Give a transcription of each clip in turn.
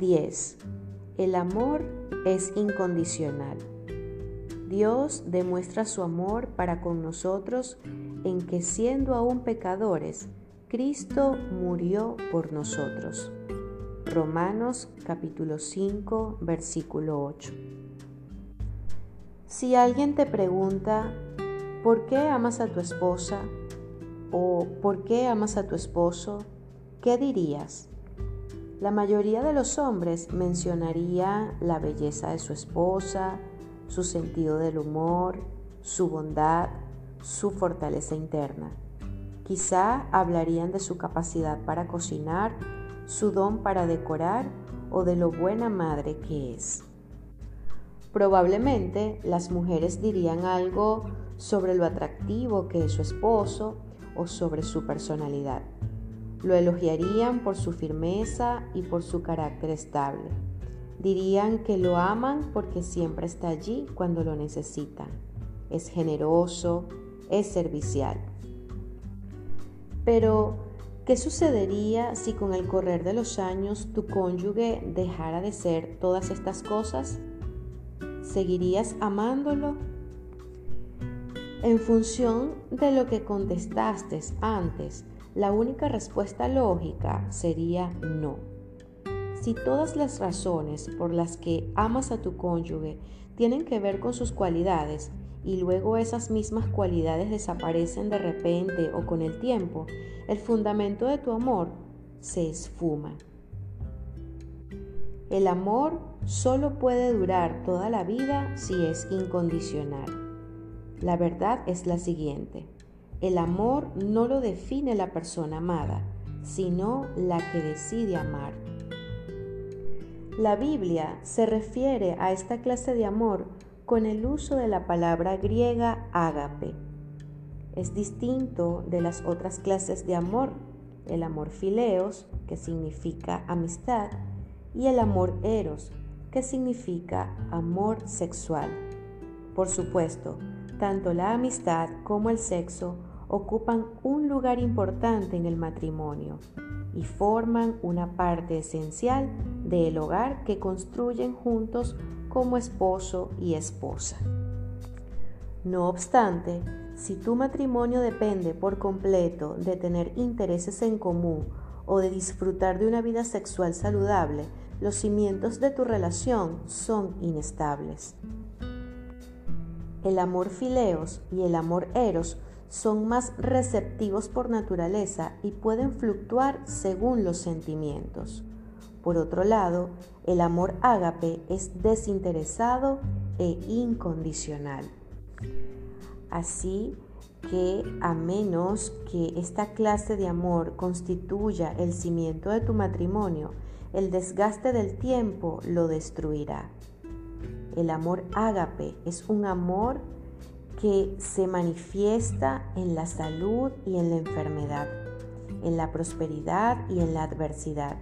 10. El amor es incondicional. Dios demuestra su amor para con nosotros en que siendo aún pecadores, Cristo murió por nosotros. Romanos capítulo 5 versículo 8. Si alguien te pregunta, ¿por qué amas a tu esposa? o ¿por qué amas a tu esposo? ¿Qué dirías? La mayoría de los hombres mencionaría la belleza de su esposa, su sentido del humor, su bondad, su fortaleza interna. Quizá hablarían de su capacidad para cocinar, su don para decorar o de lo buena madre que es. Probablemente las mujeres dirían algo sobre lo atractivo que es su esposo o sobre su personalidad. Lo elogiarían por su firmeza y por su carácter estable. Dirían que lo aman porque siempre está allí cuando lo necesitan. Es generoso, es servicial. Pero, ¿qué sucedería si con el correr de los años tu cónyuge dejara de ser todas estas cosas? ¿Seguirías amándolo? En función de lo que contestaste antes, la única respuesta lógica sería no. Si todas las razones por las que amas a tu cónyuge tienen que ver con sus cualidades y luego esas mismas cualidades desaparecen de repente o con el tiempo, el fundamento de tu amor se esfuma. El amor solo puede durar toda la vida si es incondicional. La verdad es la siguiente. El amor no lo define la persona amada, sino la que decide amar. La Biblia se refiere a esta clase de amor con el uso de la palabra griega ágape. Es distinto de las otras clases de amor, el amor fileos, que significa amistad, y el amor eros, que significa amor sexual. Por supuesto, tanto la amistad como el sexo ocupan un lugar importante en el matrimonio y forman una parte esencial del hogar que construyen juntos como esposo y esposa. No obstante, si tu matrimonio depende por completo de tener intereses en común o de disfrutar de una vida sexual saludable, los cimientos de tu relación son inestables. El amor fileos y el amor eros son más receptivos por naturaleza y pueden fluctuar según los sentimientos. Por otro lado, el amor ágape es desinteresado e incondicional. Así que a menos que esta clase de amor constituya el cimiento de tu matrimonio, el desgaste del tiempo lo destruirá. El amor ágape es un amor que se manifiesta en la salud y en la enfermedad, en la prosperidad y en la adversidad,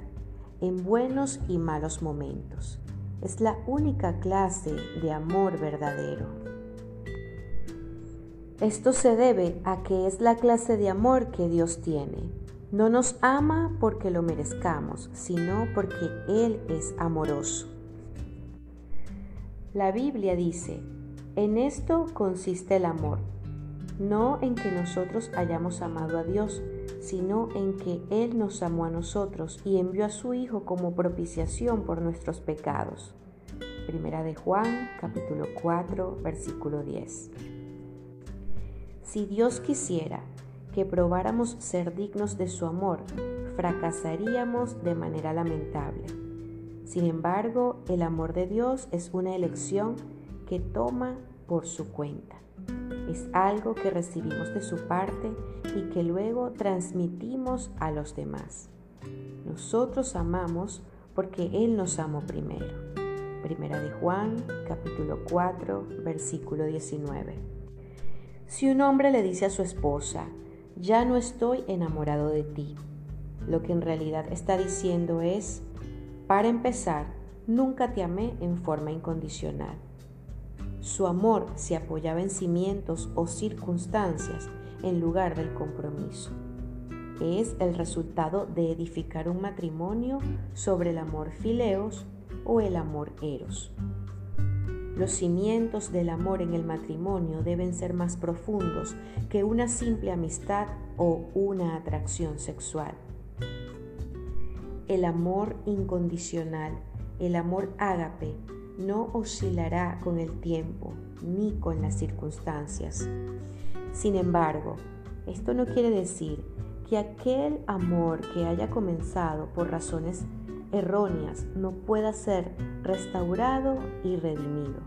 en buenos y malos momentos. Es la única clase de amor verdadero. Esto se debe a que es la clase de amor que Dios tiene. No nos ama porque lo merezcamos, sino porque Él es amoroso. La Biblia dice, en esto consiste el amor, no en que nosotros hayamos amado a Dios, sino en que Él nos amó a nosotros y envió a su Hijo como propiciación por nuestros pecados. Primera de Juan, capítulo 4, versículo 10. Si Dios quisiera que probáramos ser dignos de su amor, fracasaríamos de manera lamentable. Sin embargo, el amor de Dios es una elección que toma por su cuenta. Es algo que recibimos de su parte y que luego transmitimos a los demás. Nosotros amamos porque Él nos amó primero. Primera de Juan, capítulo 4, versículo 19. Si un hombre le dice a su esposa, ya no estoy enamorado de ti, lo que en realidad está diciendo es, para empezar, nunca te amé en forma incondicional. Su amor se apoyaba en cimientos o circunstancias en lugar del compromiso. es el resultado de edificar un matrimonio sobre el amor fileos o el amor eros. Los cimientos del amor en el matrimonio deben ser más profundos que una simple amistad o una atracción sexual. El amor incondicional, el amor ágape, no oscilará con el tiempo ni con las circunstancias. Sin embargo, esto no quiere decir que aquel amor que haya comenzado por razones erróneas no pueda ser restaurado y redimido.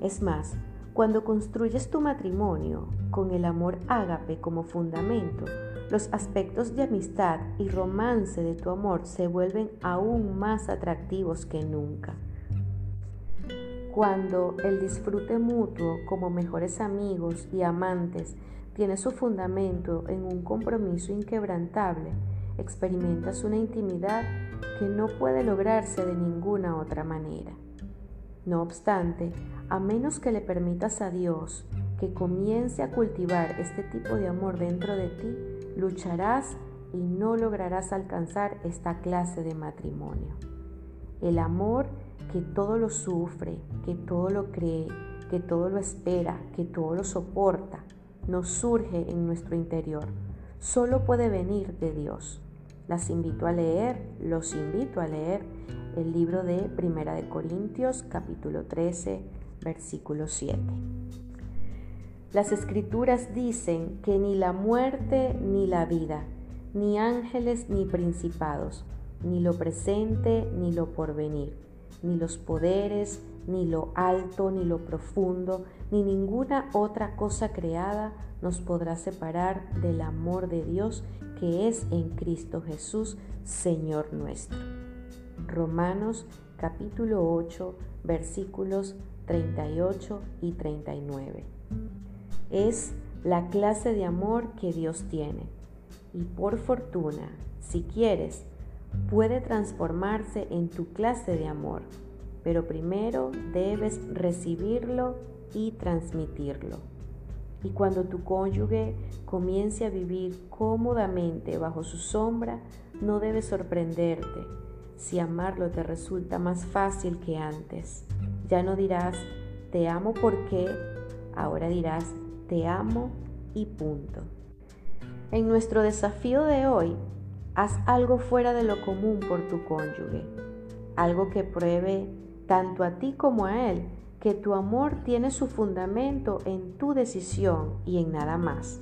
Es más, cuando construyes tu matrimonio con el amor ágape como fundamento, los aspectos de amistad y romance de tu amor se vuelven aún más atractivos que nunca. Cuando el disfrute mutuo como mejores amigos y amantes tiene su fundamento en un compromiso inquebrantable, experimentas una intimidad que no puede lograrse de ninguna otra manera. No obstante, a menos que le permitas a Dios que comience a cultivar este tipo de amor dentro de ti, lucharás y no lograrás alcanzar esta clase de matrimonio. El amor que todo lo sufre, que todo lo cree, que todo lo espera, que todo lo soporta, nos surge en nuestro interior. Solo puede venir de Dios. Las invito a leer, los invito a leer el libro de Primera de Corintios, capítulo 13, versículo 7. Las escrituras dicen que ni la muerte ni la vida, ni ángeles ni principados, ni lo presente ni lo porvenir, ni los poderes, ni lo alto, ni lo profundo, ni ninguna otra cosa creada nos podrá separar del amor de Dios que es en Cristo Jesús, Señor nuestro. Romanos capítulo 8, versículos 38 y 39. Es la clase de amor que Dios tiene y por fortuna, si quieres, puede transformarse en tu clase de amor, pero primero debes recibirlo y transmitirlo. Y cuando tu cónyuge comience a vivir cómodamente bajo su sombra, no debes sorprenderte si amarlo te resulta más fácil que antes. Ya no dirás, te amo porque, ahora dirás, te amo y punto. En nuestro desafío de hoy, haz algo fuera de lo común por tu cónyuge, algo que pruebe tanto a ti como a él que tu amor tiene su fundamento en tu decisión y en nada más.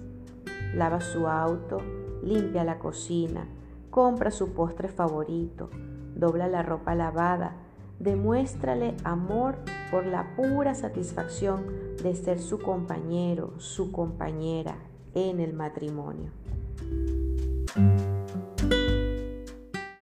Lava su auto, limpia la cocina, compra su postre favorito, dobla la ropa lavada, demuéstrale amor por la pura satisfacción de ser su compañero, su compañera en el matrimonio.